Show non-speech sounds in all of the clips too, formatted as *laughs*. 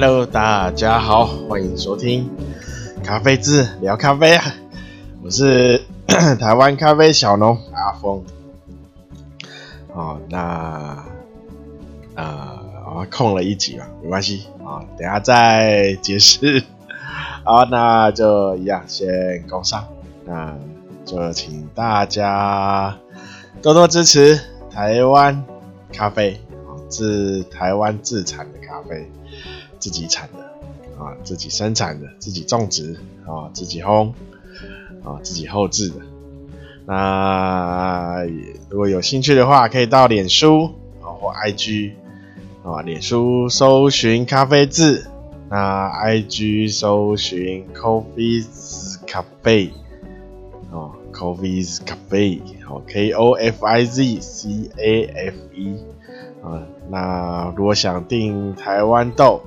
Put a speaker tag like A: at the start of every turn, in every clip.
A: Hello，大家好，欢迎收听咖啡志聊咖啡啊，我是 *coughs* 台湾咖啡小农阿峰。好，那啊，我、空了一集啊，没关系啊，等下再解释。*laughs* 好，那就一样先工商，那就请大家多多支持台湾咖啡啊，自台湾自产的咖啡。自己产的啊，自己生产的，自己种植啊，自己烘啊，自己后制的。那如果有兴趣的话，可以到脸书啊或 IG 啊，脸书搜寻咖啡字，那 IG 搜寻 Coffee's Cafe 啊，Coffee's Cafe 哦，K O F I Z C A F E 啊。那如果想订台湾豆，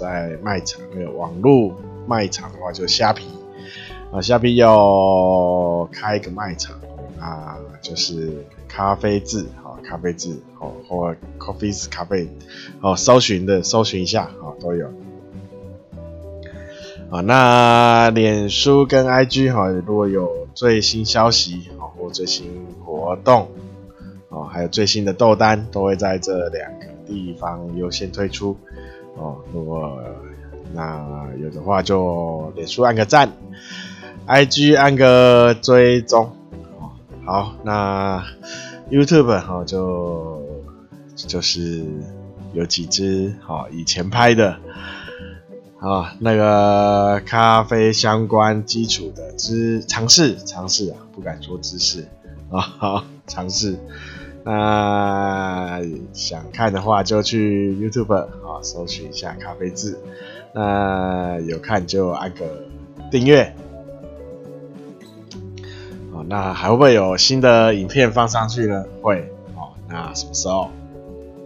A: 在卖场那个网络卖场的话，就虾皮啊，虾皮要开一个卖场啊，就是咖啡志啊，咖啡志哦，或 Coffee's Cafe 哦，搜寻的搜寻一下啊，都有啊。那脸书跟 IG 哈，如果有最新消息啊，或最新活动。哦，还有最新的豆单都会在这两个地方优先推出哦。如果那有的话，就脸书按个赞，IG 按个追踪哦。好，那 YouTube、哦、就就是有几支、哦、以前拍的啊、哦，那个咖啡相关基础的知尝试尝试啊，不敢说知识啊，好尝试。那想看的话，就去 YouTube 啊，搜寻一下咖啡渍。那有看就按个订阅。哦，那还会不会有新的影片放上去呢？会。哦，那什么时候？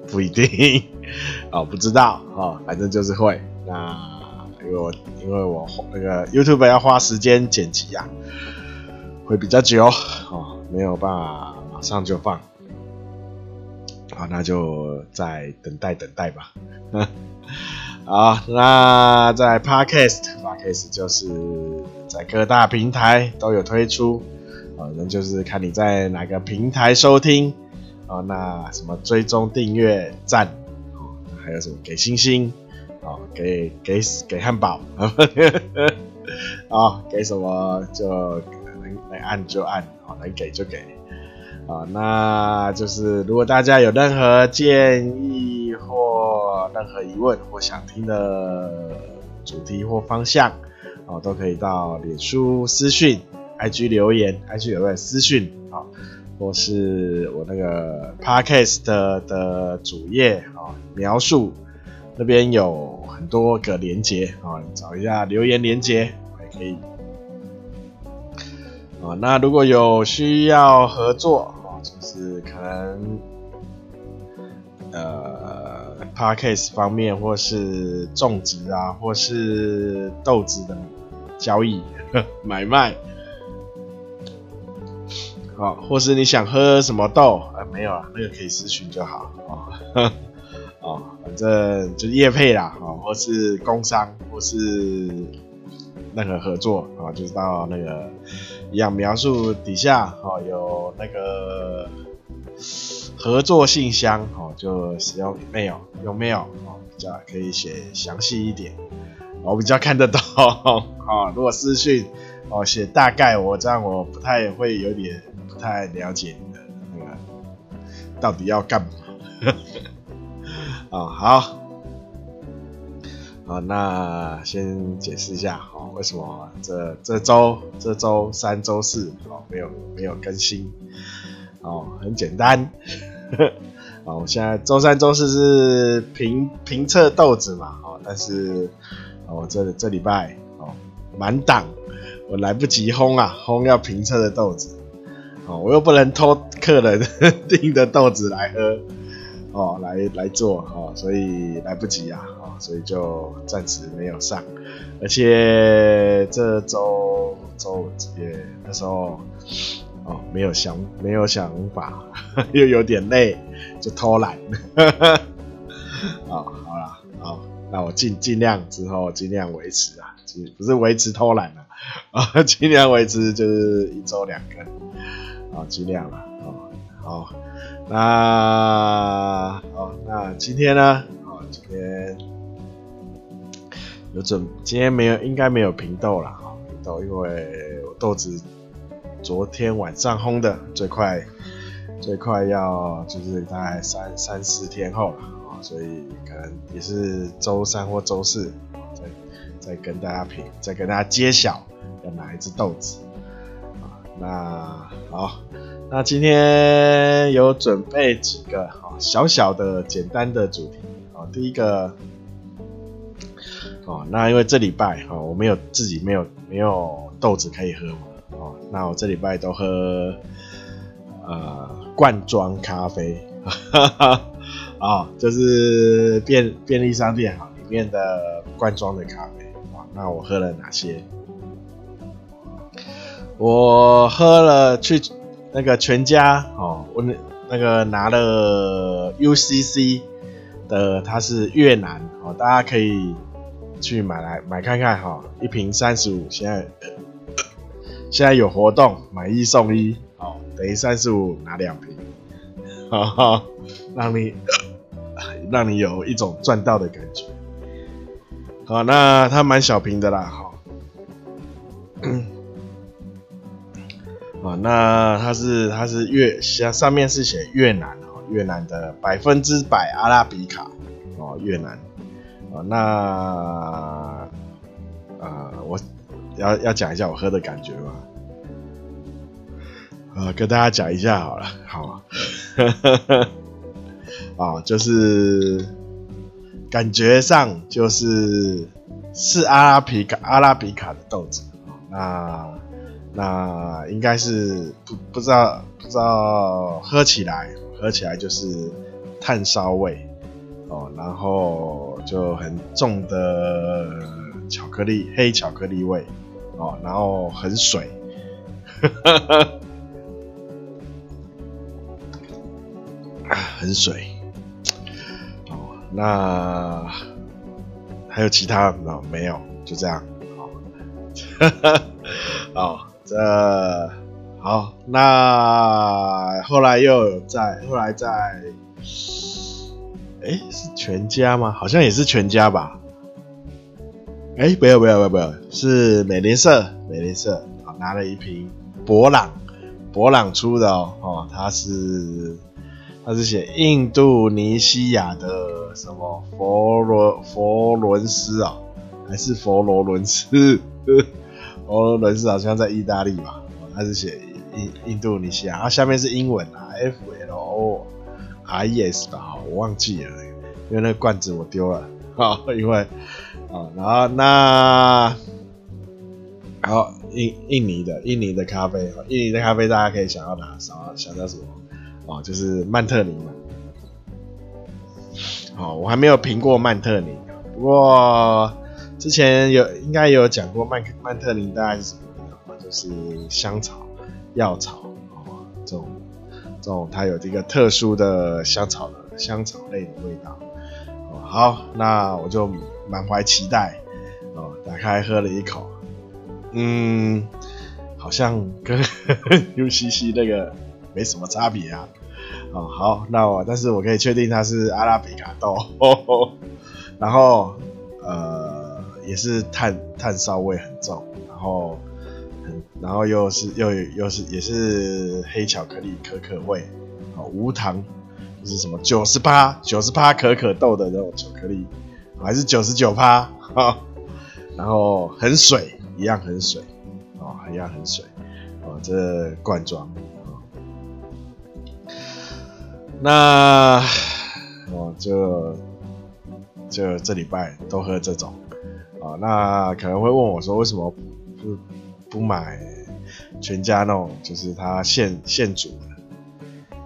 A: 不一定。*laughs* 哦，不知道。哦，反正就是会。那因为我因为我那个 YouTube 要花时间剪辑呀，会比较久。哦，没有办法马上就放。啊，那就再等待等待吧。*laughs* 好，那在 Podcast，Podcast 就是在各大平台都有推出，啊，那就是看你在哪个平台收听，啊，那什么追踪、订阅、赞，还有什么给星星，啊，给给给汉堡，*laughs* 啊，给什么就能能按就按，啊，能给就给。啊，那就是如果大家有任何建议或任何疑问或想听的主题或方向，哦，都可以到脸书私讯、IG 留言、IG 有个私讯啊，或是我那个 Podcast 的主页啊，描述那边有很多个连接啊，找一下留言连接也可以。啊，那如果有需要合作，就是可能，呃，Podcast 方面，或是种植啊，或是豆子的交易、*laughs* 买卖，好，或是你想喝什么豆，啊、呃，没有啊，那个可以私讯就好啊，啊，*laughs* 反正就是业配啦，啊，或是工商，或是任何合作啊，就是到那个。一样描述底下哦，有那个合作信箱哦，就使用 mail 用 mail 哦，比较可以写详细一点，我比较看得懂 *laughs* 哦。如果私讯哦写大概，我这样我不太会有点不太了解你的那个到底要干嘛啊？*laughs* 好。好，那先解释一下，哦，为什么这这周这周三周四哦没有没有更新，哦，很简单，*laughs* 哦，我现在周三周四是评评测豆子嘛，哦，但是哦这这礼拜哦满档，我来不及烘啊，烘要评测的豆子，哦，我又不能偷客人 *laughs* 订的豆子来喝。哦，来来做哦，所以来不及啊，所以就暂时没有上，而且这周周也那时候哦没有想没有想法，*laughs* 又有点累，就偷懒，*laughs* 哦，好啦，好，那我尽尽量之后尽量维持啊，不是维持偷懒了啊，尽量维持就是一周两更啊，尽量了啊，好，那好，那今天呢？啊，今天有准，今天没有，应该没有平豆了啊，平豆，因为我豆子昨天晚上烘的，最快最快要就是大概三三四天后了。所以可能也是周三或周四，再再跟大家评，再跟大家揭晓要哪一只豆子啊。那好，那今天有准备几个啊小小的简单的主题啊。第一个哦，那因为这礼拜啊，我没有自己没有没有豆子可以喝嘛哦，那我这礼拜都喝呃罐装咖啡。啊、哦，就是便便利商店哈里面的罐装的咖啡啊。那我喝了哪些？我喝了去那个全家哦，我那那个拿了 UCC 的，它是越南哦，大家可以去买来买看看哈，一瓶三十五，现在现在有活动，买一送一哦，等于三十五拿两瓶，哈哈，让你。让你有一种赚到的感觉。好，那它蛮小瓶的啦，好。啊，那它是它是越上上面是写越南哦，越南的百分之百阿拉比卡哦，越南。啊，那啊，我要要讲一下我喝的感觉吗？呃，跟大家讲一下好了，好。*laughs* 啊，就是感觉上就是是阿拉比卡阿拉比卡的豆子，那那应该是不不知道不知道喝起来喝起来就是炭烧味哦，然后就很重的巧克力黑巧克力味哦，然后很水。*laughs* 很水，哦，那还有其他吗？没有，就这样。*laughs* 哦，这好，那后来又有在，后来在，哎，是全家吗？好像也是全家吧？哎，不要不要不要不要，是美联社，美联社，好，拿了一瓶博朗，博朗出的哦，哦，它是。他是写印度尼西亚的什么佛罗佛伦斯啊，还是佛罗伦斯？佛罗伦斯好像在意大利吧？他是写印印度尼西亚，它下面是英文啊，F L O I S 吧？我忘记了，因为那个罐子我丢了啊，因为啊，然后那好印印尼的印尼的咖啡，印尼的咖啡大家可以想要哪？想要想到什么？哦，就是曼特宁嘛。好，我还没有评过曼特宁，不过之前有应该有讲过曼曼特宁大概是什么味道，就是香草、药草哦，这种这种它有这个特殊的香草的香草类的味道。哦，好，那我就满怀期待哦，打开喝了一口，嗯，好像跟 *laughs* UCC 那个。没什么差别啊，哦好，那我但是我可以确定它是阿拉比卡豆，呵 *laughs* 呵然后呃也是炭炭烧味很重，然后然后又是又又是也是黑巧克力可可味，哦无糖就是什么九十趴九十趴可可豆的那种巧克力，还是九十九趴，然后很水一样很水，哦一样很水，哦这罐装。那我就就这礼拜都喝这种啊，那可能会问我说，为什么不不买全家那种，就是他现现煮的？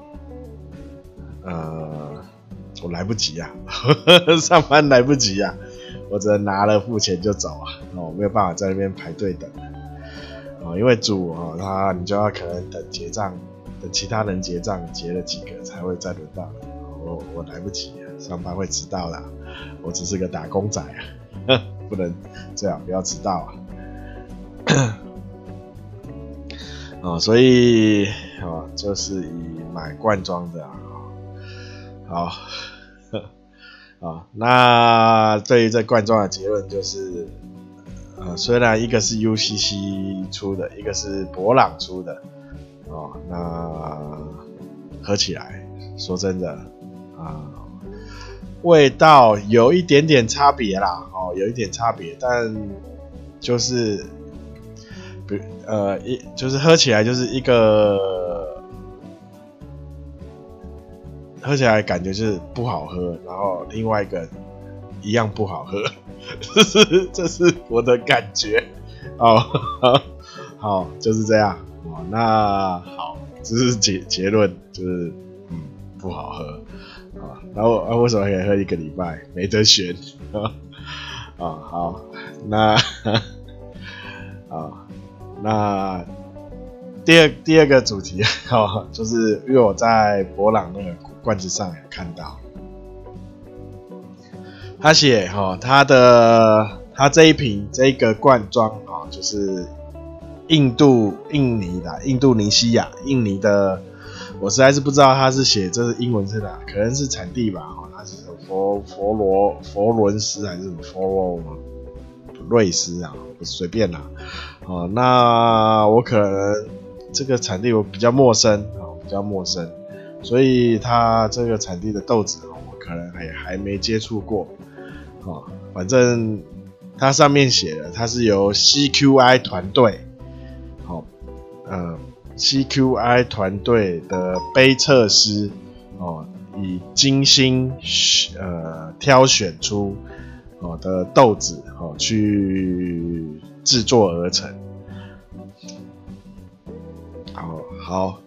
A: 呃，我来不及啊，*laughs* 上班来不及啊，我只能拿了付钱就走啊，我没有办法在那边排队等啊，因为煮啊，他你就要可能等结账。等其他人结账，结了几个才会再轮到我，我来不及啊，上班会迟到啦。我只是个打工仔啊，*laughs* 不能这样，不要迟到啊。啊，所以啊，就是以买罐装的啊，好，啊，*laughs* 那对于这罐装的结论就是，呃，虽然一个是 UCC 出的，一个是博朗出的，哦，那喝起来，说真的啊，味道有一点点差别啦，哦，有一点差别，但就是。呃，一就是喝起来就是一个，喝起来感觉就是不好喝，然后另外一个一样不好喝，这 *laughs* 是这是我的感觉哦，*laughs* 好就是这样哦，那好，这是结结论就是嗯不好喝啊，然后啊为什么可以喝一个礼拜没得选啊？好，那啊。*laughs* 那第二第二个主题 *laughs* 哈，就是因为我在博朗那个罐子上有看到，他写哈，他的他这一瓶这个罐装啊，就是印度印尼的印度尼西亚印尼的，我实在是不知道他是写这是英文是哪，可能是产地吧哈，他是佛佛罗佛伦斯还是什么佛罗瑞斯啊，随便啦。哦，那我可能这个产地我比较陌生啊，比较陌生，所以它这个产地的豆子我可能还还没接触过。哦，反正它上面写的，它是由 CQI 团队，好，呃，CQI 团队的杯测师哦，以精心呃挑选出哦的豆子去。制作而成，好好，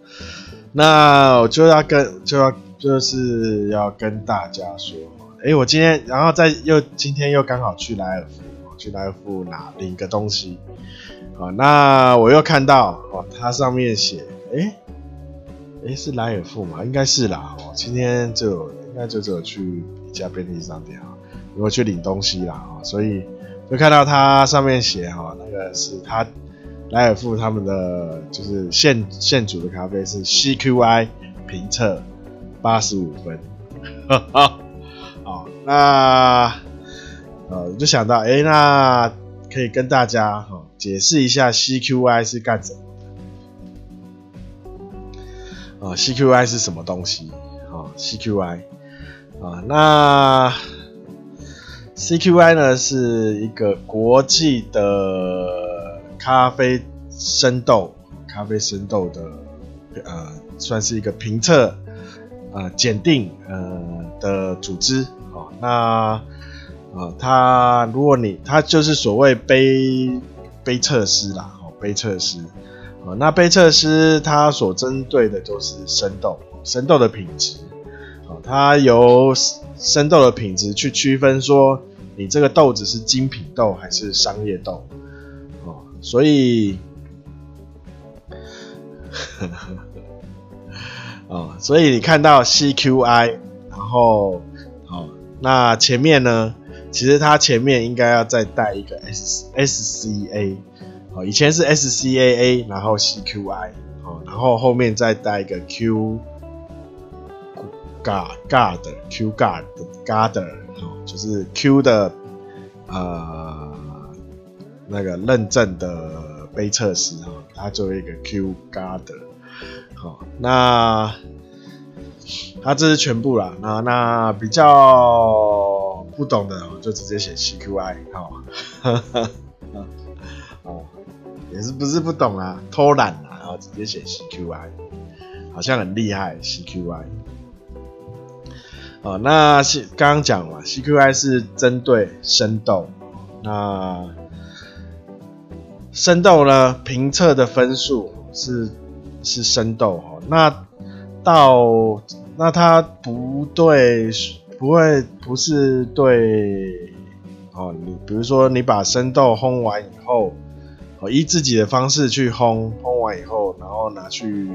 A: 那我就要跟就要就是要跟大家说，哎、我今天然后再又今天又刚好去莱尔富，去莱尔富拿领个东西，好，那我又看到哦，它上面写，哎、欸，哎、是莱尔富吗？应该是啦，哦，今天就应该就只有去一家便利商店啊，我去领东西啦，所以。就看到它上面写哈，那个是它莱尔富他们的就是现现煮的咖啡是 CQI 评测八十五分，好，*laughs* 那呃我就想到，哎、那可以跟大家哈解释一下 CQI 是干什么的啊？CQI 是什么东西啊？CQI 啊，那。CQI 呢是一个国际的咖啡生豆，咖啡生豆的呃，算是一个评测呃检定呃的组织哦。那呃，它如果你它就是所谓杯杯测师啦，哦，杯测师哦。那杯测师它所针对的就是生豆，生豆的品质哦，它由生豆的品质去区分说。你这个豆子是精品豆还是商业豆？哦，所以，*laughs* 哦，所以你看到 CQI，然后，哦，那前面呢？其实它前面应该要再带一个 S SCA，哦，以前是 SCAA，然后 CQI，哦，然后后面再带一个 Q g a r d g a r d Q g a r d g a r d。就是 Q 的呃那个认证的杯测师哈，他作为一个 Q Guard，好，那他这是全部啦，那那比较不懂的就直接写 CQI 好，哦，也是不是不懂啊，偷懒啊，然后直接写 CQI，好像很厉害 CQI。哦，那是刚刚讲了，CQI 是针对生豆。那生豆呢，评测的分数是是生豆哦。那到那它不对，不会不是对哦。你比如说，你把生豆烘完以后，哦，依自己的方式去烘，烘完以后，然后拿去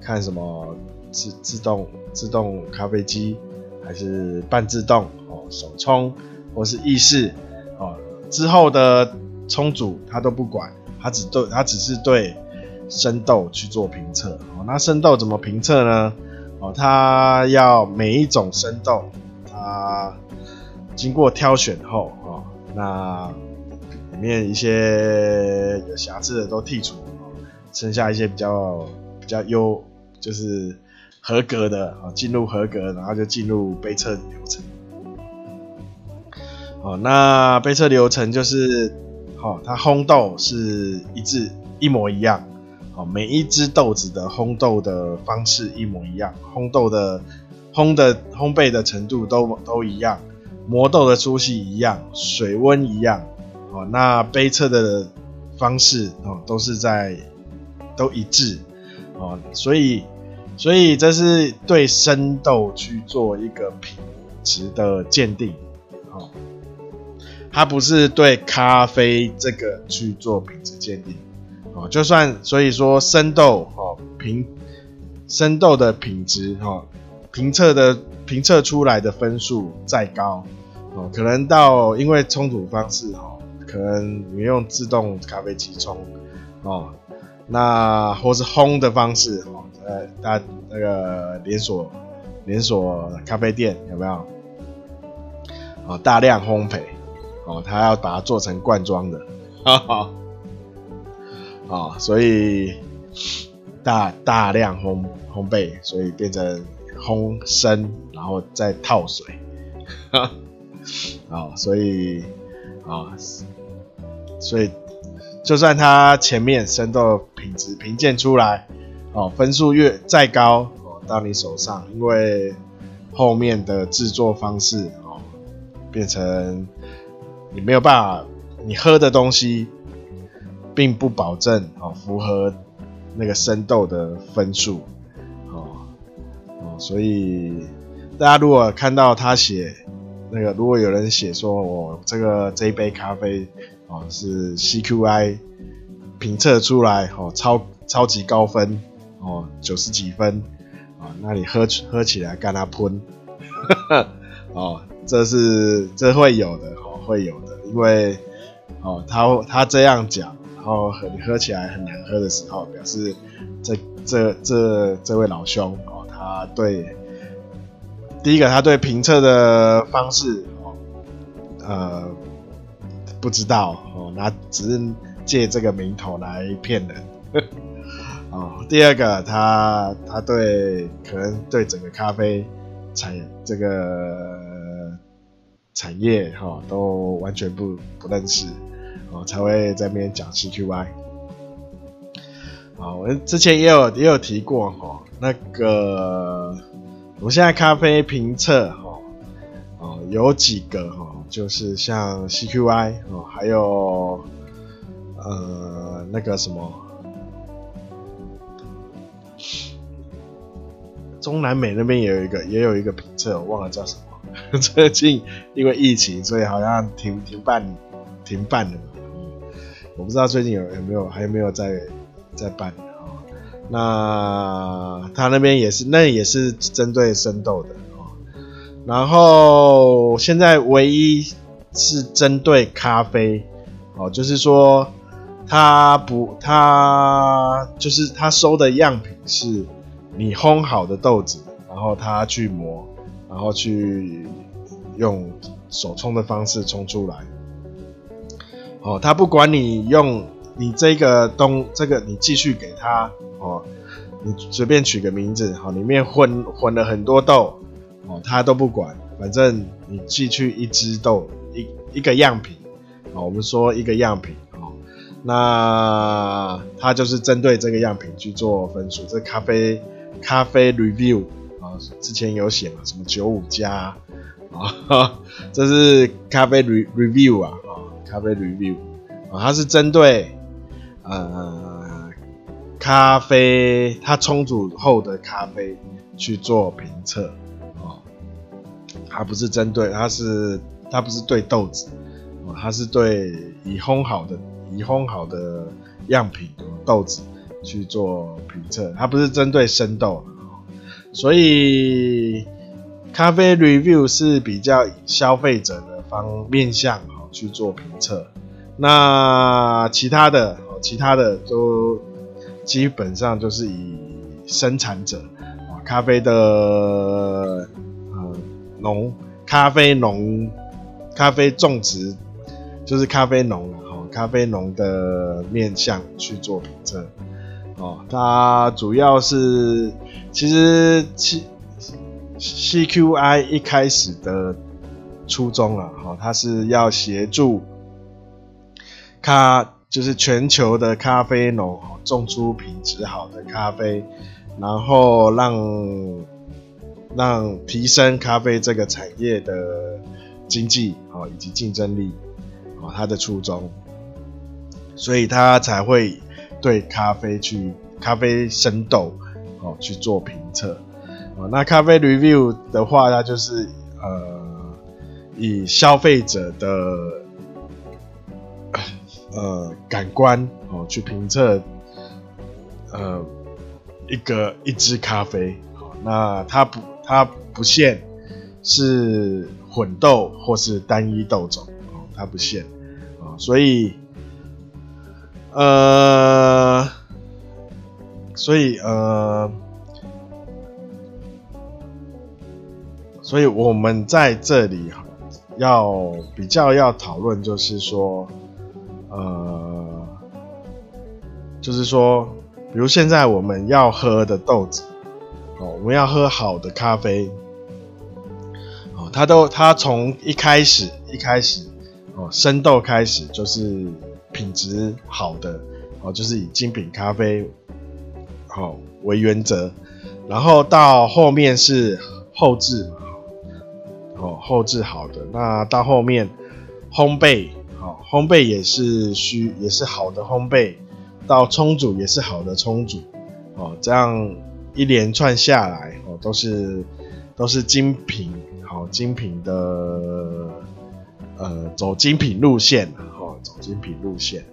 A: 看什么自自动自动咖啡机。还是半自动哦，手冲或是意式哦，之后的冲煮它都不管，它只对它只是对生豆去做评测哦。那生豆怎么评测呢？哦，它要每一种生豆，它经过挑选后哦，那里面一些有瑕疵的都剔除，剩下一些比较比较优，就是合格的啊，进入合格，然后就进入杯测流程。哦，那杯测流程就是，好，它烘豆是一致一模一样。好，每一只豆子的烘豆的方式一模一样，烘豆的烘的烘焙的程度都都一样，磨豆的粗细一样，水温一样，哦，那杯测的方式哦都是在都一致，哦，所以所以这是对生豆去做一个品质的鉴定，哦，它不是对咖啡这个去做品质鉴定。哦，就算所以说生豆哦评生豆的品质哦评测的评测出来的分数再高哦，可能到因为冲煮方式哦，可能你用自动咖啡机冲哦，那或是烘的方式哦，呃，大那个连锁连锁咖啡店有没有？哦，大量烘焙哦，他要把它做成罐装的，哈哈。啊、哦，所以大大量烘烘焙，所以变成烘生，然后再套水，*laughs* 啊、哦，所以啊、哦，所以就算它前面生豆品质评鉴出来，哦，分数越再高，哦，到你手上，因为后面的制作方式，哦，变成你没有办法，你喝的东西。并不保证哦符合那个生豆的分数哦哦，所以大家如果看到他写那个，如果有人写说我这个这一杯咖啡哦是 CQI 评测出来哦超超级高分哦九十几分啊，那你喝喝起来干他喷 *laughs* 哦，这是这会有的哦会有的，因为哦他他这样讲。然后你喝起来很难喝的时候，表示这这这这位老兄哦，他对第一个他对评测的方式哦，呃不知道哦，那只是借这个名头来骗人呵哦。第二个他他对可能对整个咖啡产这个产业哈、哦、都完全不不认识。哦，才会在那边讲 CQI。好，我之前也有也有提过哈，那个我现在咖啡评测哈，哦，有几个哈，就是像 CQI 哦，还有呃那个什么中南美那边也有一个也有一个评测，我忘了叫什么。*laughs* 最近因为疫情，所以好像停停办停办了。我不知道最近有有没有还有没有在在办啊？那他那边也是，那也是针对生豆的哦。然后现在唯一是针对咖啡哦，就是说他不，他就是他收的样品是你烘好的豆子，然后他去磨，然后去用手冲的方式冲出来。哦，他不管你用你这个东这个，你继续给他哦，你随便取个名字，好，里面混混了很多豆，哦，他都不管，反正你寄去一支豆一一个样品，哦，我们说一个样品，那他就是针对这个样品去做分数，这咖啡咖啡 review 啊，之前有写嘛，什么九五加啊，*laughs* 这是咖啡 re review 啊啊。咖啡 review 啊，它是针对呃咖啡它冲煮后的咖啡去做评测啊，它不是针对，它是它不是对豆子啊，它是对已烘好的已烘好的样品豆子去做评测，它不是针对生豆，所以咖啡 review 是比较以消费者的方面向去做评测，那其他的，其他的都基本上就是以生产者啊，咖啡的呃农咖啡农咖啡种植就是咖啡农了，咖啡农的面向去做评测哦，它主要是其实其。CQI 一开始的初衷啊，哦，它是要协助咖，就是全球的咖啡农种出品质好的咖啡，然后让让提升咖啡这个产业的经济啊以及竞争力啊，它的初衷，所以他才会对咖啡去咖啡生豆哦去做评测。哦那咖啡 review 的话，它就是呃，以消费者的呃感官哦去评测呃一个一支咖啡。哦那它不它不限是混豆或是单一豆种哦，它不限啊，所以呃，所以呃。所以我们在这里要比较要讨论，就是说，呃，就是说，比如现在我们要喝的豆子，哦，我们要喝好的咖啡，哦，它都它从一开始一开始，哦，生豆开始就是品质好的，哦，就是以精品咖啡，好为原则，然后到后面是后置嘛。哦，后置好的，那到后面烘焙，好，烘焙也是需也是好的烘焙，到冲煮也是好的冲煮，哦，这样一连串下来，哦，都是都是精品，好精品的，呃，走精品路线，哦，走精品路线，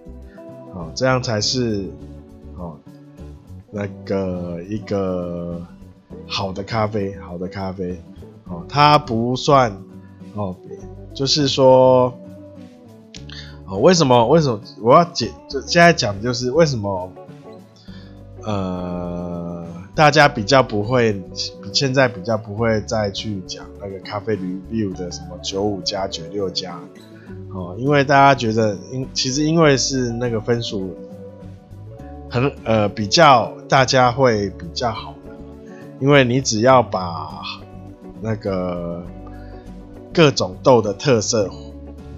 A: 哦，这样才是，哦，那个一个好的咖啡，好的咖啡。哦，它不算哦，就是说，哦，为什么？为什么我要解？就现在讲的就是为什么？呃，大家比较不会，现在比较不会再去讲那个咖啡 review 的什么九五加九六加哦，因为大家觉得，因其实因为是那个分数很呃比较，大家会比较好的，因为你只要把。那个各种豆的特色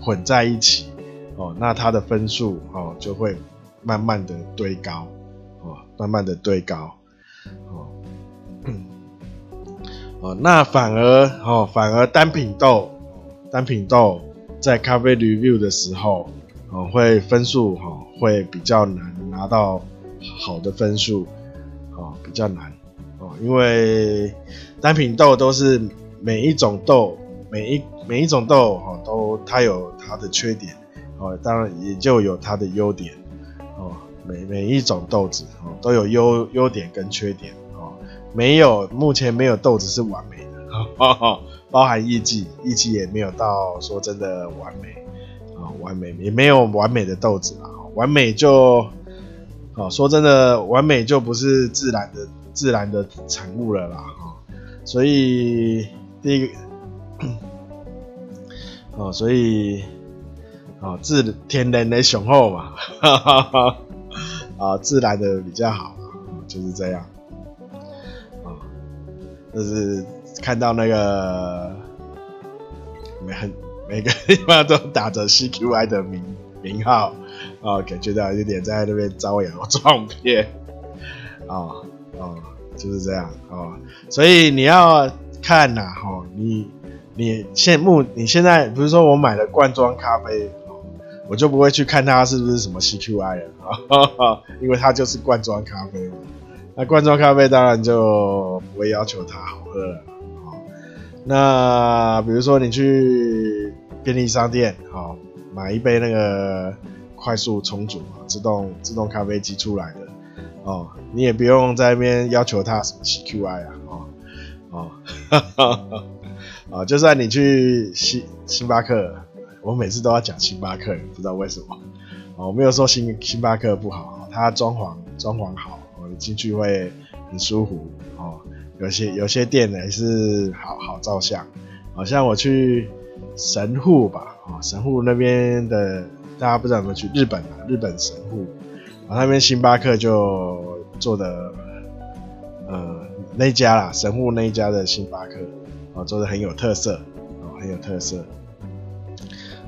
A: 混在一起哦，那它的分数哦就会慢慢的堆高哦，慢慢的堆高哦，*coughs* 哦，那反而哦，反而单品豆，单品豆在咖啡 review 的时候哦，会分数哈会比较难拿到好的分数哦，比较难哦，因为。单品豆都是每一种豆，每一每一种豆哈，都它有它的缺点哦，当然也就有它的优点哦。每每一种豆子哦都有优优点跟缺点哦，没有目前没有豆子是完美的，哈哈包含艺伎，艺伎也没有到说真的完美啊，完美也没有完美的豆子啊，完美就哦说真的完美就不是自然的自然的产物了啦。所以第一个，哦，*coughs* 所以，哦，自天然的雄厚嘛，哈哈哈，啊，自然的比较好，就是这样，啊，就是看到那个每很每个地方都打着 CQI 的名名号，啊，感觉到有点在那边招摇撞骗，啊，啊。就是这样哦，所以你要看呐，哈，你你现目你现在不是说我买了罐装咖啡，我就不会去看它是不是什么 CQI 了，*laughs* 因为它就是罐装咖啡。那罐装咖啡当然就不会要求它好喝了，那比如说你去便利商店，好，买一杯那个快速冲煮自动自动咖啡机出来的。哦，你也不用在那边要求他什么 CQI 啊，哦哦，啊，就算你去星星巴克，我每次都要讲星巴克，不知道为什么。哦，我没有说星星巴克不好，它装潢装潢好，你进去会很舒服。有些有些店呢是好好照相，好像我去神户吧，啊，神户那边的大家不知道有没有去日本啊？日本神户，啊那边星巴克就做的，呃，那家啦，神户那一家的星巴克，啊，做的很有特色，啊，很有特色。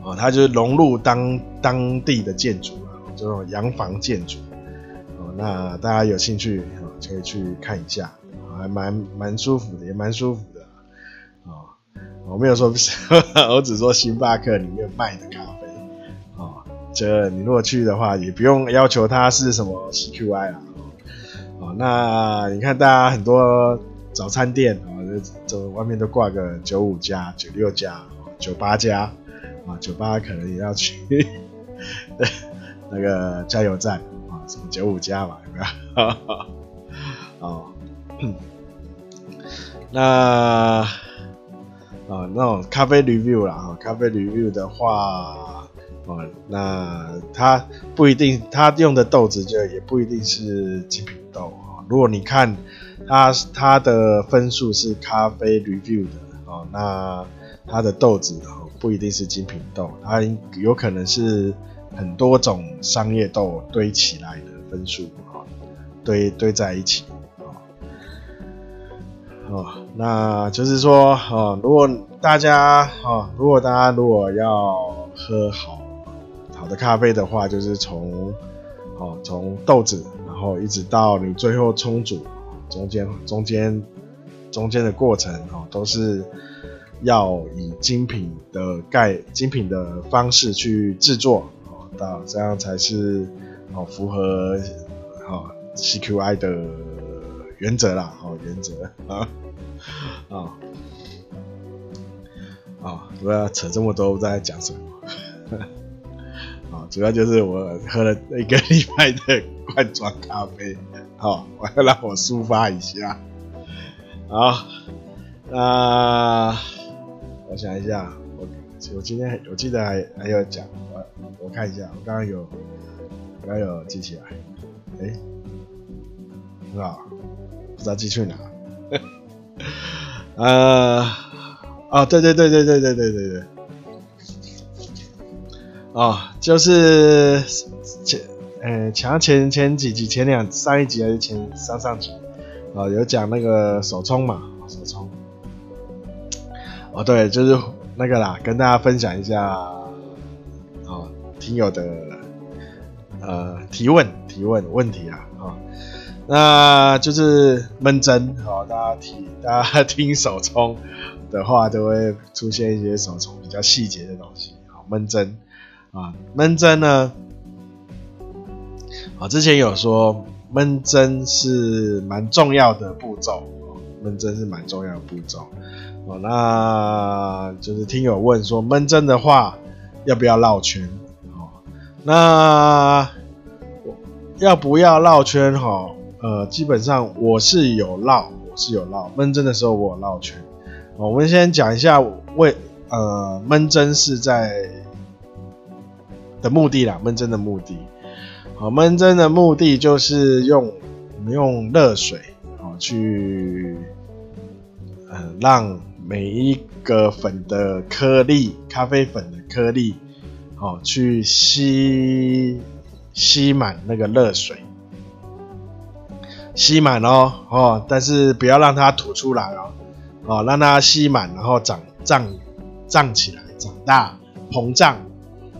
A: 哦，它就是融入当当地的建筑啊，这种洋房建筑。哦，那大家有兴趣啊，可以去看一下，还蛮蛮舒服的，也蛮舒服的。哦，我没有说不是，*laughs* 我只说星巴克里面卖的咖啡。哦，这你如果去的话，也不用要求它是什么 CQI 啊。哦，那你看大家很多早餐店啊，这外面都挂个九五加、九六加、九八加。啊，九八可能也要去 *laughs* 那个加油站啊，什么九五加嘛，有没有？*laughs* 哦，那啊，那种咖啡 review 啦，哈，咖啡 review 的话，哦，那它不一定，它用的豆子就也不一定是精品豆啊。如果你看它它的分数是咖啡 review 的哦，那它的豆子。不一定是精品豆，它有可能是很多种商业豆堆起来的分数啊，堆堆在一起，哦，那就是说哦，如果大家哦，如果大家如果要喝好好的咖啡的话，就是从哦从豆子，然后一直到你最后冲煮，中间中间中间的过程哦，都是。要以精品的盖精品的方式去制作，哦，到这样才是哦符合哦 CQI 的原则啦，哦原则啊啊啊！不要扯这么多，不知道在讲什么 *laughs* 啊？主要就是我喝了一个礼拜的罐装咖啡，好，我要让我抒发一下，好，那。我想一下，我我今天我记得还还有讲，我我看一下，我刚刚有刚刚有记起来，哎、欸，很好，知道记去哪，*laughs* 呃，啊，对对对对对对对对。对，哦，就是前呃前前前几集前两上一集还是前上上集，啊、有讲那个手冲嘛，手冲。哦，对，就是那个啦，跟大家分享一下，啊，听友的呃提问提问问题啊，啊、那就是闷蒸，哦，大家提 *laughs* 大家听手冲的话，都会出现一些手冲比较细节的东西，好，闷蒸啊，闷蒸呢，啊，之前有说闷蒸是蛮重要的步骤，闷蒸是蛮重要的步骤。哦，那就是听友问说闷蒸的话要不要绕圈？哦，那要不要绕圈？哈，呃，基本上我是有绕，我是有绕。闷蒸的时候我有绕圈。我们先讲一下为呃闷蒸是在的目的啦，闷蒸的目的。好，闷蒸的目的就是用我们用热水啊去呃让。每一个粉的颗粒，咖啡粉的颗粒，好，去吸吸满那个热水，吸满哦，哦，但是不要让它吐出来哦，哦，让它吸满，然后长胀胀起来，长大膨胀，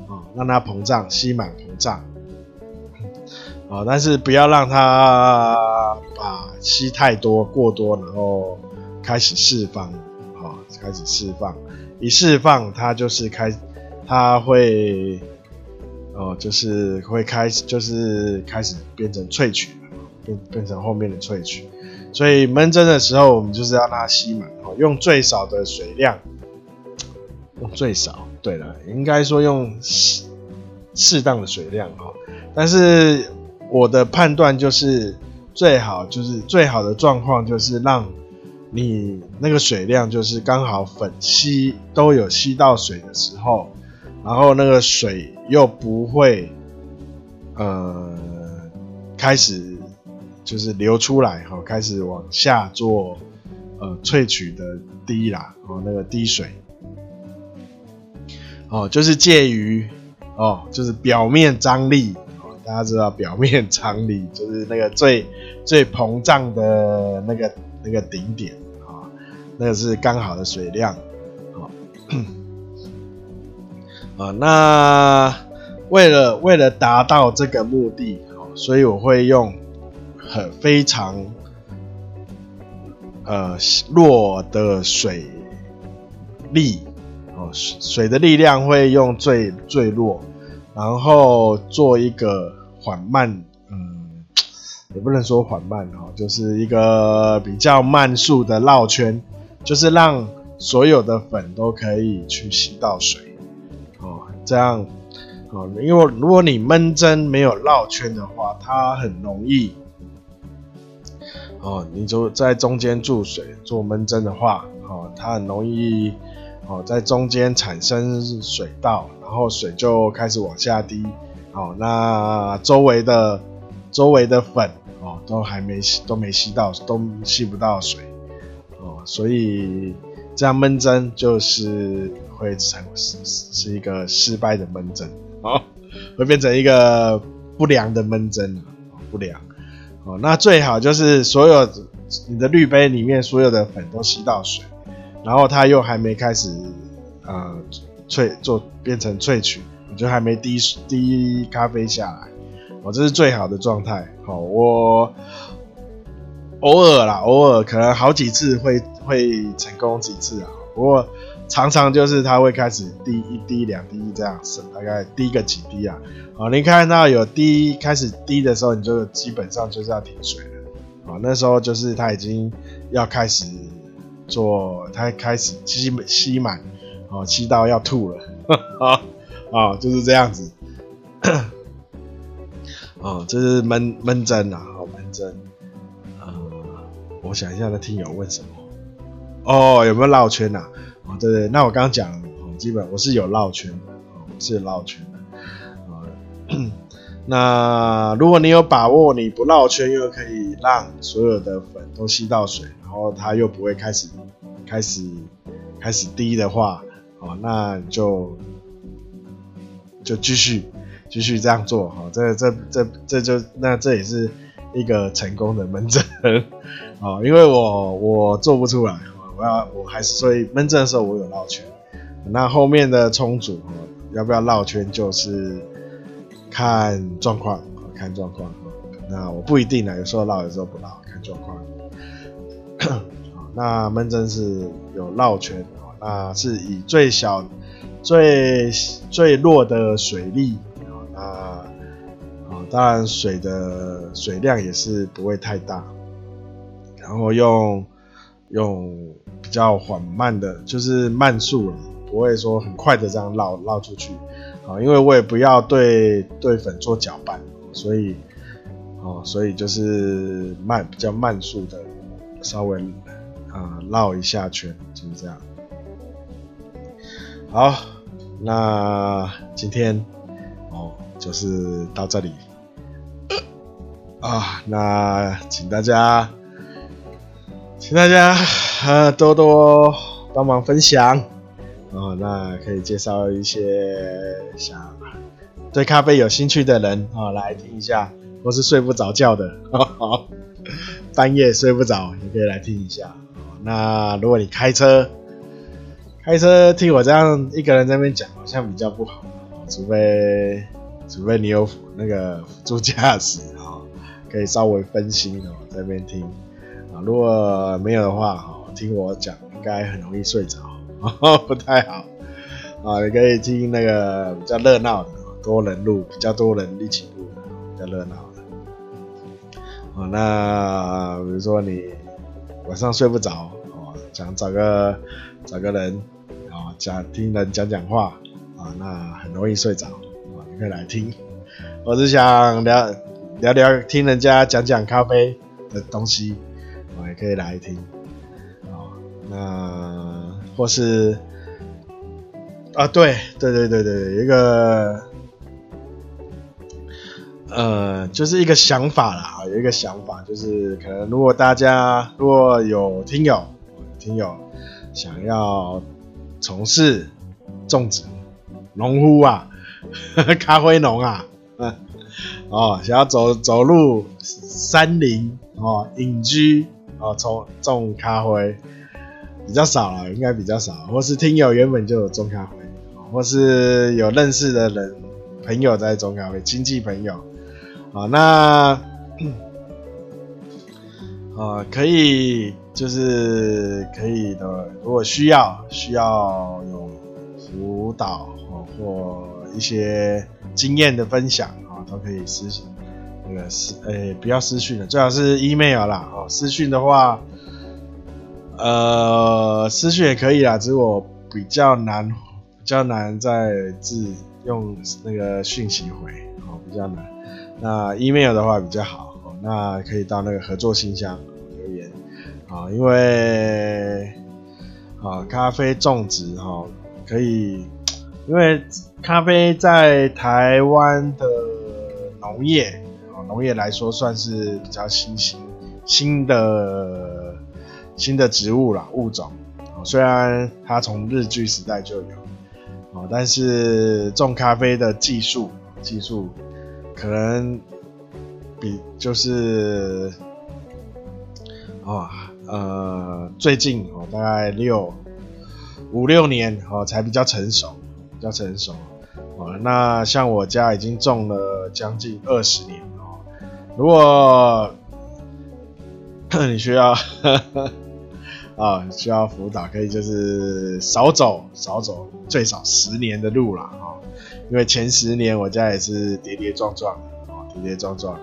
A: 哦，让它膨胀，吸满膨胀，哦，但是不要让它把吸太多过多，然后开始释放哦。开始释放，一释放它就是开，它会，哦，就是会开始，就是开始变成萃取，变变成后面的萃取。所以闷蒸的时候，我们就是要让它吸满，哦，用最少的水量，用最少，对了，应该说用适适当的水量哈。但是我的判断就是最好，就是最好的状况就是让。你那个水量就是刚好粉吸都有吸到水的时候，然后那个水又不会呃开始就是流出来哈，开始往下做呃萃取的滴啦哦，那个滴水哦，就是介于哦，就是表面张力哦，大家知道表面张力 *laughs* 就是那个最最膨胀的那个那个顶点啊。那个是刚好的水量，好，啊，*coughs* 那为了为了达到这个目的，所以我会用很非常呃弱的水力，哦，水的力量会用最最弱，然后做一个缓慢，嗯，也不能说缓慢哈，就是一个比较慢速的绕圈。就是让所有的粉都可以去吸到水，哦，这样，哦，因为如果你闷蒸没有绕圈的话，它很容易，哦，你就在中间注水做闷蒸的话，哦，它很容易，哦，在中间产生水道，然后水就开始往下滴，哦，那周围的周围的粉，哦，都还没吸，都没吸到，都吸不到水。哦所以这样闷蒸就是会成是是一个失败的闷蒸哦，会变成一个不良的闷蒸不良哦。那最好就是所有你的滤杯里面所有的粉都吸到水，然后它又还没开始呃萃做变成萃取，就还没滴滴咖啡下来哦，这是最好的状态。好，我偶尔啦，偶尔可能好几次会。会成功几次啊？不过常常就是它会开始滴一滴两滴这样，是大概滴个几滴啊。好，你看到有滴开始滴的时候，你就基本上就是要停水了。啊，那时候就是它已经要开始做，它开始吸吸满，哦，吸到要吐了。啊啊，就是这样子。哦，这是闷闷针啊，好闷针。呃，我想一下，那听友问什么？哦，有没有绕圈呐、啊？哦，对对，那我刚刚讲，哦，基本我是有绕圈的，哦，我是绕圈的，哦，那如果你有把握，你不绕圈又可以让所有的粉都吸到水，然后它又不会开始开始开始滴的话，哦，那就就继续继续这样做，哈，这这这这就那这也是一个成功的门诊，*laughs* 哦，因为我我做不出来。我要，我还是所以闷蒸的时候我有绕圈，那后面的冲煮要不要绕圈就是看状况，看状况。那我不一定呢，有时候绕，有时候不绕，看状况。那闷蒸是有绕圈，那是以最小、最最弱的水力，那啊，当然水的水量也是不会太大，然后用用。比较缓慢的，就是慢速了，不会说很快的这样绕绕出去啊，因为我也不要对对粉做搅拌，所以哦，所以就是慢比较慢速的，稍微啊绕一下圈，就是这样。好，那今天哦就是到这里啊，那请大家。请大家呃多多帮忙分享哦，那可以介绍一些想对咖啡有兴趣的人啊、哦、来听一下，或是睡不着觉的，哦、半夜睡不着也可以来听一下。那如果你开车，开车听我这样一个人在那边讲，好像比较不好，除非除非你有那个辅助驾驶啊，可以稍微分心哦，在那边听。如果没有的话，哈，听我讲应该很容易睡着，*laughs* 不太好。啊，你可以听那个比较热闹的，多人录，比较多人一起录，比较热闹的。哦，那比如说你晚上睡不着，哦，想找个找个人，啊，讲听人讲讲话，啊，那很容易睡着，啊，你可以来听。我是想聊聊聊听人家讲讲咖啡的东西。我也可以来听，那或是啊，对对对对对，一个呃，就是一个想法啦，有一个想法，就是可能如果大家如果有听友听友想要从事种植农夫啊，*laughs* 咖啡农啊，*laughs* 哦，想要走走路山林哦，隐居哦，种种咖啡。比较少了，应该比较少，或是听友原本就有种咖啡，或是有认识的人朋友在种咖啡，亲戚朋友，啊，那啊可以就是可以的，如果需要需要有辅导或一些经验的分享啊，都可以私信那个私诶、欸、不要私讯了，最好是 email 啦，哦，私讯的话。呃，私讯也可以啦，只是我比较难，比较难在自用那个讯息回，哦，比较难。那 email 的话比较好，哦，那可以到那个合作信箱留言，啊，因为啊，咖啡种植哈，可以，因为咖啡在台湾的农业，农业来说算是比较新型新的。新的植物啦，物种，虽然它从日据时代就有，哦但是种咖啡的技术，技术可能比就是啊呃最近哦大概六五六年哦才比较成熟，比较成熟哦。那像我家已经种了将近二十年，如果 *coughs* 你需要。*laughs* 啊，需要辅导可以就是少走少走最少十年的路了啊，因为前十年我家也是跌跌撞撞的啊，跌跌撞撞的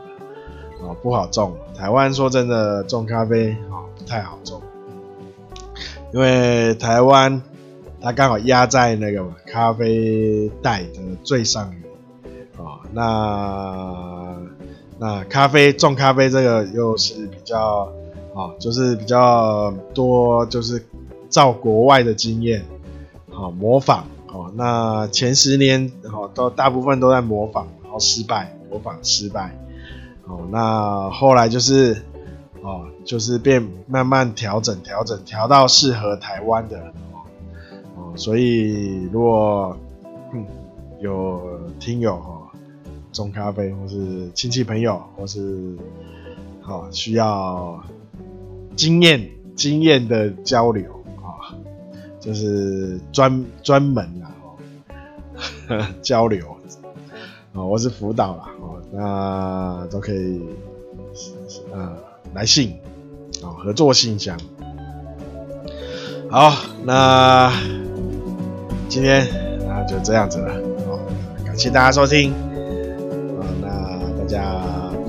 A: 啊，不好种。台湾说真的种咖啡啊不太好种，因为台湾它刚好压在那个咖啡带的最上缘啊，那那咖啡种咖啡这个又是比较。啊，就是比较多，就是照国外的经验，好模仿哦。那前十年哦，都大部分都在模仿，然后失败，模仿失败。哦，那后来就是哦，就是变慢慢调整，调整，调到适合台湾的哦。所以如果有听友哦，种咖啡，或是亲戚朋友，或是好需要。经验经验的交流啊，就是专专门啊，哦，*laughs* 交流啊，我是辅导啦，哦，那都可以呃来信啊，合作信箱。好，那今天那就这样子了，好，感谢大家收听，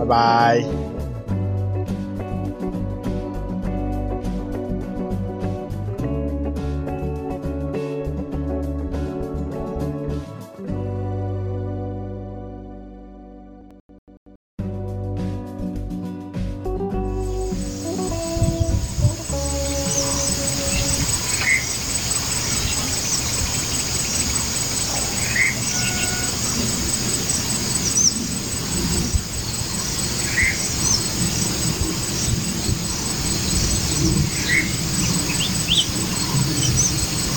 A: 拜拜。